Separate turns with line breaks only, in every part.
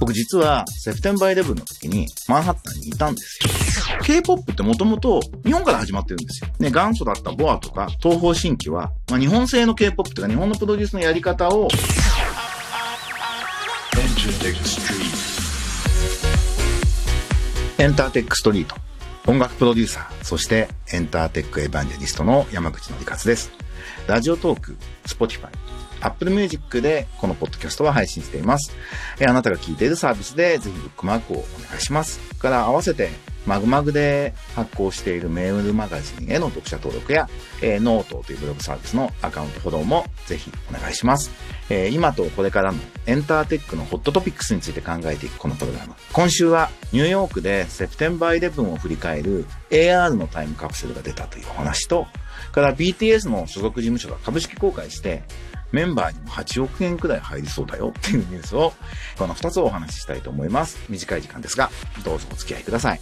僕実は、セプテンバー11の時にマンハッタンにいたんですよ。K-POP ってもともと日本から始まってるんですよ。ね、元祖だったボアとか東方神起は、まあ、日本製の K-POP とか日本のプロデュースのやり方を、エンターテックストリート。音楽プロデューサー、そしてエンターテックエヴァンジェリストの山口のりかつです。ラジオトーク、Spotify、Apple Music でこのポッドキャストは配信しています。えあなたが聞いているサービスでぜひブックマークをお願いします。から合わせてまぐまぐで発行しているメールマガジンへの読者登録や、えー、ノートというブログサービスのアカウントフォローもぜひお願いします。えー、今とこれからのエンターテックのホットトピックスについて考えていくこのプログラム。今週はニューヨークで September 11を振り返る AR のタイムカプセルが出たというお話と、から BTS の所属事務所が株式公開して、メンバーにも8億円くらい入りそうだよっていうニュースを、この2つをお話ししたいと思います。短い時間ですが、どうぞお付き合いください。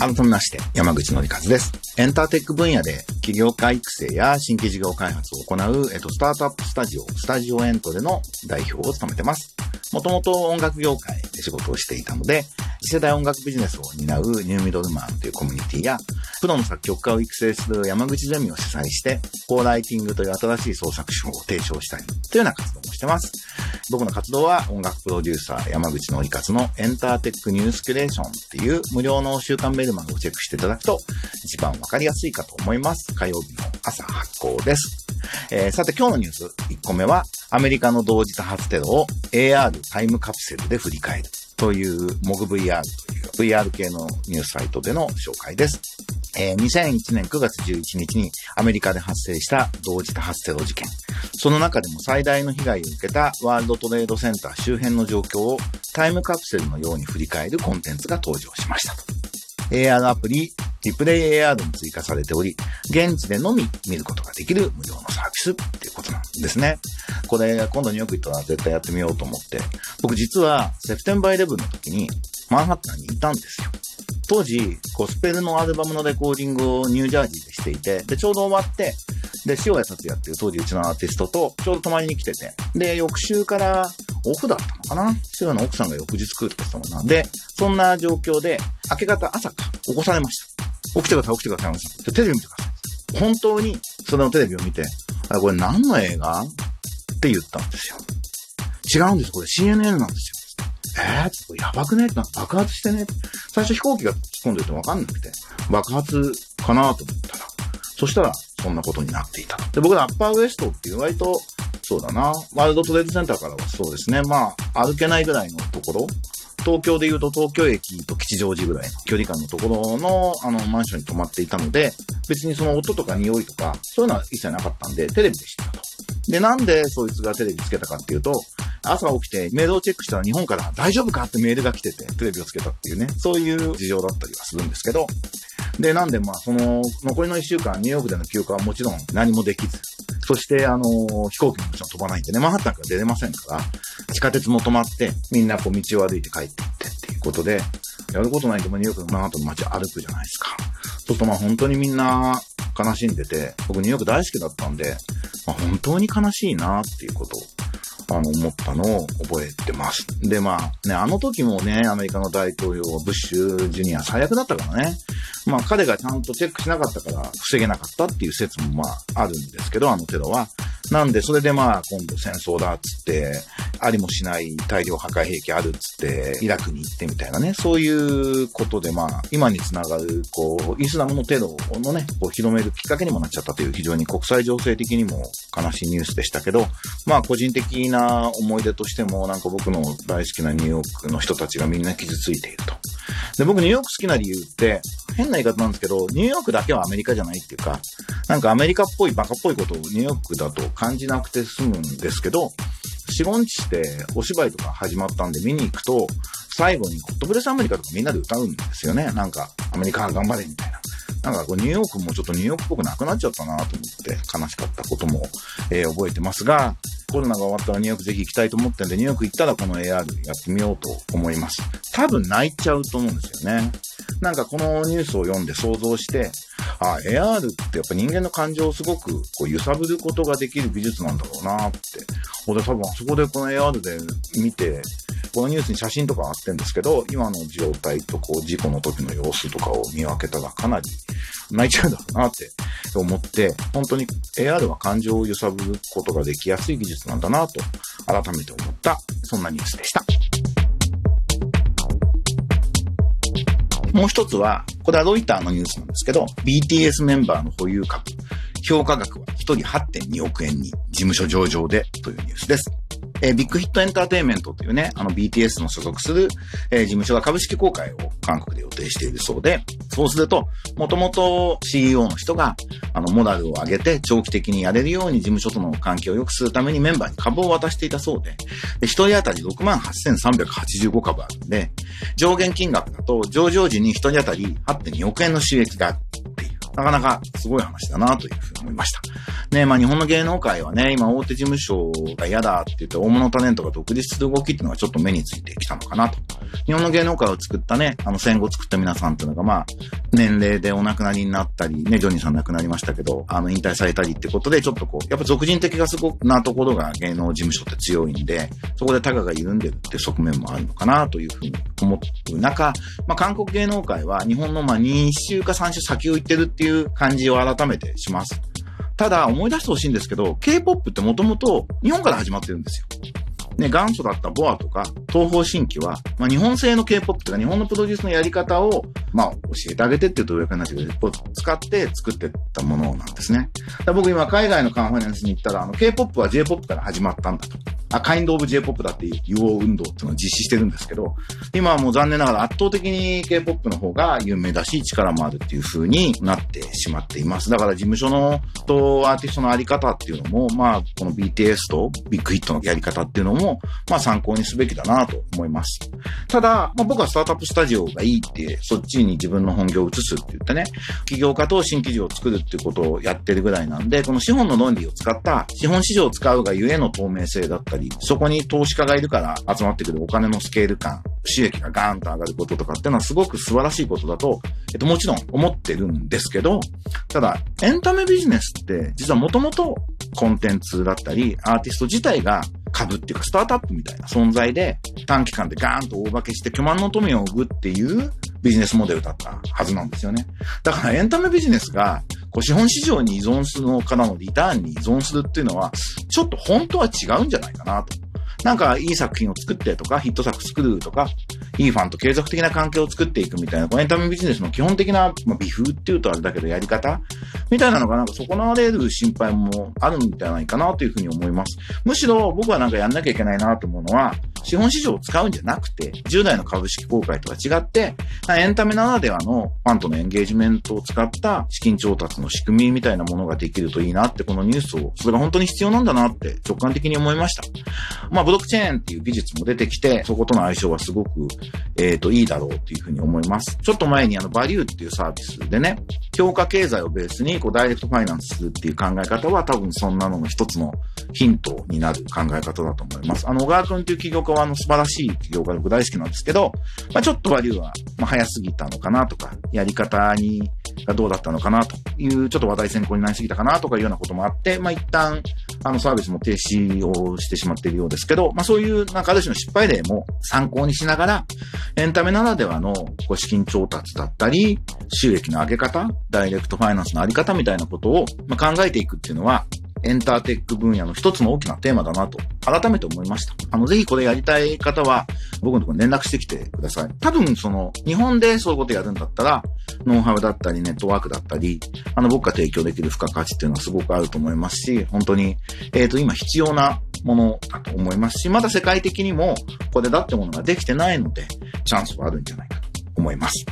改めまして、山口のりかずです。エンターテック分野で企業家育成や新規事業開発を行う、えっと、スタートアップスタジオ、スタジオエントでの代表を務めてます。もともと音楽業界で仕事をしていたので、次世代音楽ビジネスを担うニューミドルマンというコミュニティや、プロの作曲家を育成する山口ゼミを主催して、コーライティングという新しい創作手法を提唱したり、というような活動もしてます。僕の活動は音楽プロデューサー山口のりかつのエンターテックニュースキュレーションっていう無料の週刊メルマガをチェックしていただくと一番わかりやすいかと思います。火曜日の朝発行です。えー、さて今日のニュース1個目はアメリカの同時多発テロを AR タイムカプセルで振り返るというモグ VR という VR 系のニュースサイトでの紹介です。えー、2001年9月11日にアメリカで発生した同時多発テロ事件。その中でも最大の被害を受けたワールドトレードセンター周辺の状況をタイムカプセルのように振り返るコンテンツが登場しましたと。AR アプリ、リプレイ AR も追加されており、現地でのみ見ることができる無料のサービスっていうことなんですね。これ、今度ニューヨーク行ったら絶対やってみようと思って、僕実はセプテンバー11の時にマンハッタンにいたんですよ。当時、ゴスペルのアルバムのレコーディングをニュージャージーでしていて、で、ちょうど終わって、で、塩谷達也っていう当時うちのアーティストとちょうど泊まりに来てて、で、翌週からオフだったのかな？塩谷の奥さんが翌日来るって言ったもんなんで、そんな状況で、明け方朝か、起こされました。起きてください、起きてください。テレビ見てください。本当に、そのテレビを見て、あ、これ何の映画？って言ったんですよ。違うんです、これ CNN なんですよ。えー、やばくね？って爆発してね？最初飛行機が突っ込んでるとわかんなくて、爆発かなと思ったら、そしたらそんなことになっていた。で、僕らアッパーウエストっていう割と、そうだな、ワールドトレードセンターからはそうですね、まあ、歩けないぐらいのところ、東京で言うと東京駅と吉祥寺ぐらいの距離感のところの、あの、マンションに泊まっていたので、別にその音とか匂いとか、そういうのは一切なかったんで、テレビで知ったと。で、なんでそいつがテレビつけたかっていうと、朝起きてメールをチェックしたら日本から大丈夫かってメールが来てて、テレビをつけたっていうね、そういう事情だったりはするんですけど、で、なんでまあ、その、残りの一週間、ニューヨークでの休暇はもちろん何もできず、そして、あの、飛行機ももちろん飛ばないんでね、マンハッタンから出れませんから、地下鉄も止まって、みんなこう道を歩いて帰っていってっていうことで、やることないとニューヨークのマンハッタンの街歩くじゃないですか。そうするとまあ本当にみんな悲しんでて、僕ニューヨーク大好きだったんで、まあ、本当に悲しいなっていうことあの、思ったのを覚えてます。で、まあ、ね、あの時もね、アメリカの大統領はブッシュジュニア最悪だったからね。まあ、彼がちゃんとチェックしなかったから防げなかったっていう説もまあ、あるんですけど、あのテロは。なんで、それでまあ、今度戦争だっつって、ありもしない大量破壊兵器あるっつって、イラクに行ってみたいなね、そういうことでまあ、今につながる、こう、イスラムのテロのね、こう広めるきっかけにもなっちゃったという非常に国際情勢的にも悲しいニュースでしたけど、まあ、個人的な思い出としても、なんか僕の大好きなニューヨークの人たちがみんな傷ついていると。で、僕ニューヨーク好きな理由って、変な言い方なんですけど、ニューヨークだけはアメリカじゃないっていうか、なんかアメリカっぽいバカっぽいことをニューヨークだと感じなくて済むんですけど、四五日してお芝居とか始まったんで見に行くと、最後にゴッドブレスアメリカとかみんなで歌うんですよね。なんか、アメリカ頑張れみたいな。なんかこうニューヨークもちょっとニューヨークっぽくなくなっちゃったなと思って悲しかったことも、えー、覚えてますが、コロナが終わったらニューヨークぜひ行きたいと思ってんで、ニューヨーク行ったらこの AR やってみようと思います。多分泣いちゃうと思うんですよね。なんかこのニュースを読んで想像して、あ、AR ってやっぱ人間の感情をすごくこう揺さぶることができる技術なんだろうなって。俺多分あそこでこの AR で見て、このニュースに写真とかあってんですけど、今の状態とこう事故の時の様子とかを見分けたらかなり泣いちゃうんだろうなって 思って、本当に AR は感情を揺さぶることができやすい技術なんだなと改めて思った、そんなニュースでした。もう一つは、これはロイターのニュースなんですけど、BTS メンバーの保有株、評価額は1人8.2億円に事務所上場でというニュースです。えー、 Big Hit Entertainment というね、あの BTS の所属する、えー、事務所が株式公開を韓国で予定しているそうで、そうすると、もともと CEO の人が、あの、モラルを上げて長期的にやれるように事務所との関係を良くするためにメンバーに株を渡していたそうで、で1人当たり68,385株あるんで、上限金額だと上場時に1人当たり8.2億円の収益がある、なかなかすごい話だなというふうに思いました。ね、まあ日本の芸能界はね、今大手事務所が嫌だって言って大物タレントが独立する動きっていうのがちょっと目についてきたのかなと。日本の芸能界を作ったね、あの戦後作った皆さんっていうのがまあ、年齢でお亡くなりになったり、ね、ジョニーさん亡くなりましたけど、あの引退されたりってことでちょっとこう、やっぱ俗人的がすごくなところが芸能事務所って強いんで、そこでタガが緩んでるって側面もあるのかなというふうに思う中、まあ韓国芸能界は日本のまあ2週か3週先を行ってるっていう感じを改めてします。ただ思い出してほしいんですけど、K-POP ってもともと日本から始まってるんですよ。ね、元祖だったボアとか、東方神起は、まあ、日本製の K-POP とか日本のプロデュースのやり方を、まあ、教えてあげてっていうと上からなっちゃうけど、使って作ってったものなんですね。僕今海外のカンファレンスに行ったら、あの、K-POP は J-POP から始まったんだと。あ、 kind of J-POP だって言おう運動っていうのを実施してるんですけど、今はもう残念ながら圧倒的に K-POP の方が有名だし、力もあるっていう風になってしまっています。だから事務所のとアーティストのあり方っていうのも、まあ、この BTS と Big Hit のやり方っていうのも、まあ参考にすべきだなと思います。ただ、まあ僕はスタートアップスタジオがいいって、そっちに自分の本業を移すって言ってね、起業家と新規事業を作るっていうことをやってるぐらいなんで、この資本の論理を使った資本市場を使うがゆえの透明性だったり、り、そこに投資家がいるから集まってくるお金のスケール感、収益がガーンと上がることとかっていうのはすごく素晴らしいことだと、えっと、もちろん思ってるんですけど、ただ、エンタメビジネスって実はもともとコンテンツだったり、アーティスト自体が株っていうかスタートアップみたいな存在で短期間でガーンと大化けして巨万の富を生むっていうビジネスモデルだったはずなんですよね。だからエンタメビジネスがこう資本市場に依存するのからのリターンに依存するっていうのは、ちょっと本当は違うんじゃないかなと。なんかいい作品を作ってとか、ヒット作作るとか、いいファンと継続的な関係を作っていくみたいな、このエンタメビジネスの基本的な、まあ、微風っていうとあれだけどやり方みたいなのがなんか損なわれる心配もあるんじゃないかなというふうに思います。むしろ僕はなんかやんなきゃいけないなと思うのは、資本市場を使うんじゃなくて、従来の株式公開とは違って、エンタメならではのファンとのエンゲージメントを使った資金調達の仕組みみたいなものができるといいなって、このニュースを、それが本当に必要なんだなって直感的に思いました。まあ、ブロックチェーンっていう技術も出てきて、そことの相性はすごく、えっ、ー、と、いいだろうっていうふうに思います。ちょっと前にあの、バリューっていうサービスでね、強化経済をベースに、こう、ダイレクトファイナンスするっていう考え方は多分そんなのの一つのヒントになる考え方だと思います。あの、小川君っていう起業家はあの、素晴らしい起業家で僕大好きなんですけど、まあ、ちょっとバリューは、まあ、早すぎたのかなとか、やり方に、がどうだったのかなという、ちょっと話題先行になりすぎたかなとかいうようなこともあって、まあ、一旦、あの、サービスも停止をしてしまっているようですけど、まあ、そういう、なんかある種の失敗例も参考にしながら、エンタメならではの、こう、資金調達だったり、収益の上げ方、ダイレクトファイナンスのあり方みたいなことを、まあ、考えていくっていうのは、エンターテック分野の一つの大きなテーマだなと、改めて思いました。あの、ぜひこれやりたい方は、僕のところに連絡してきてください。多分、その、日本でそういうことやるんだったら、ノウハウだったり、ネットワークだったり、あの、僕が提供できる付加価値っていうのはすごくあると思いますし、本当に、えっ、ー、と、今必要なものだと思いますし、まだ世界的にも、これだってものができてないので、チャンスはあるんじゃないかと思います。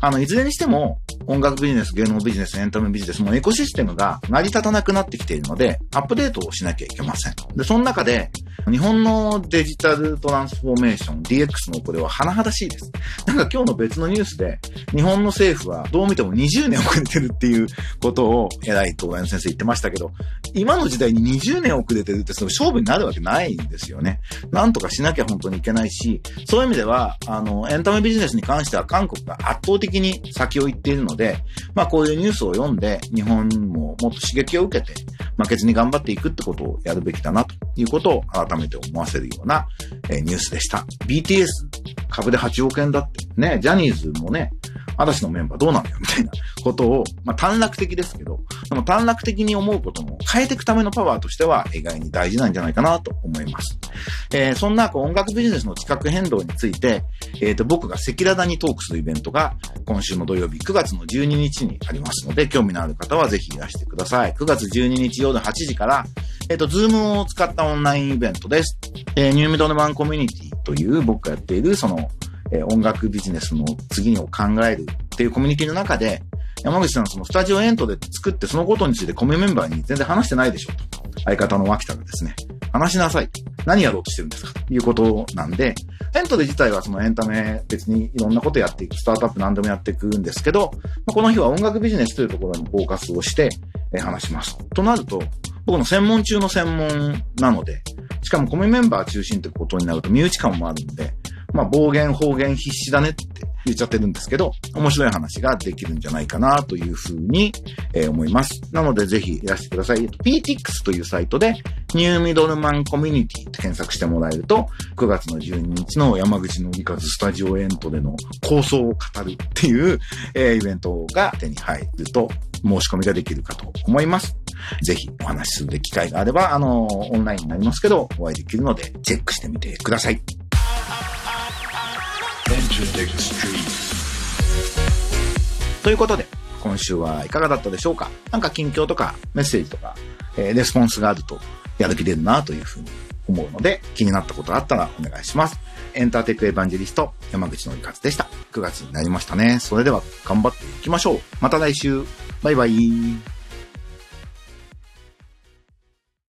あの、いずれにしても、音楽ビジネス、芸能ビジネス、エンタメビジネスもエコシステムが成り立たなくなってきているので、アップデートをしなきゃいけません。で、その中で、日本のデジタルトランスフォーメーション、DX のこれは甚だしいです。なんか今日の別のニュースで、日本の政府はどう見ても20年遅れてるっていうことを、偉い東大の先生言ってましたけど、今の時代に20年遅れてるってその勝負になるわけないんですよね。なんとかしなきゃ本当にいけないし、そういう意味では、あの、エンタメビジネスに関しては韓国が圧倒的に先を行っているので、まあこういうニュースを読んで、日本ももっと刺激を受けて、負けずに頑張っていくってことをやるべきだなということを改めて思わせるような、えー、ニュースでした。BTS 株で8億円だって。ね、ジャニーズもね、嵐のメンバーどうなのよみたいなことを、まあ短絡的ですけど、でも短絡的に思うことも変えていくためのパワーとしては意外に大事なんじゃないかなと思います。えー、そんな音楽ビジネスの地殻変動について、えっ、ー、と僕が赤裸々にトークするイベントが今週の土曜日9月の12日にありますので、興味のある方はぜひいらしてください。9月12日夜8時から、えっ、ー、と、 Zoom を使ったオンラインイベントです。えー、ニューミドルマンコミュニティという僕がやっているそのえ音楽ビジネスの次を考えるっていうコミュニティの中で、山口さんその Studio ENTRE 作ってそのことについてコミメンバーに全然話してないでしょと。相方の脇田がですね、話しなさい。何やろうとしてるんですかということなんで、 ENTRE 自体はそのエンタメ別にいろんなことやっていく、スタートアップ何でもやっていくんですけど、この日は音楽ビジネスというところにフォーカスをして、話します。となると、僕の専門中の専門なので、しかもコミメンバー中心ってことになると身内感もあるんで、まあ暴言方言必死だねって言っちゃってるんですけど、面白い話ができるんじゃないかなというふうに、えー、思います。なのでぜひいらしてください。PTX というサイトでニューミドルマンコミュニティって検索してもらえると、9月の12日の山口のみかずスタジオエントでの構想を語るっていう、えー、イベントが手に入ると申し込みができるかと思います。ぜひお話しする機会があれば、あの、オンラインになりますけど、お会いできるので、チェックしてみてください。ということで、今週はいかがだったでしょうか？なんか近況とかメッセージとか、えー、レスポンスがあるとやる気出るなというふうに思うので、気になったことあったらお願いします。エンターテックエヴァンジェリスト、山口のりかつでした。9月になりましたね。それでは頑張っていきましょう。また来週。バイバイ。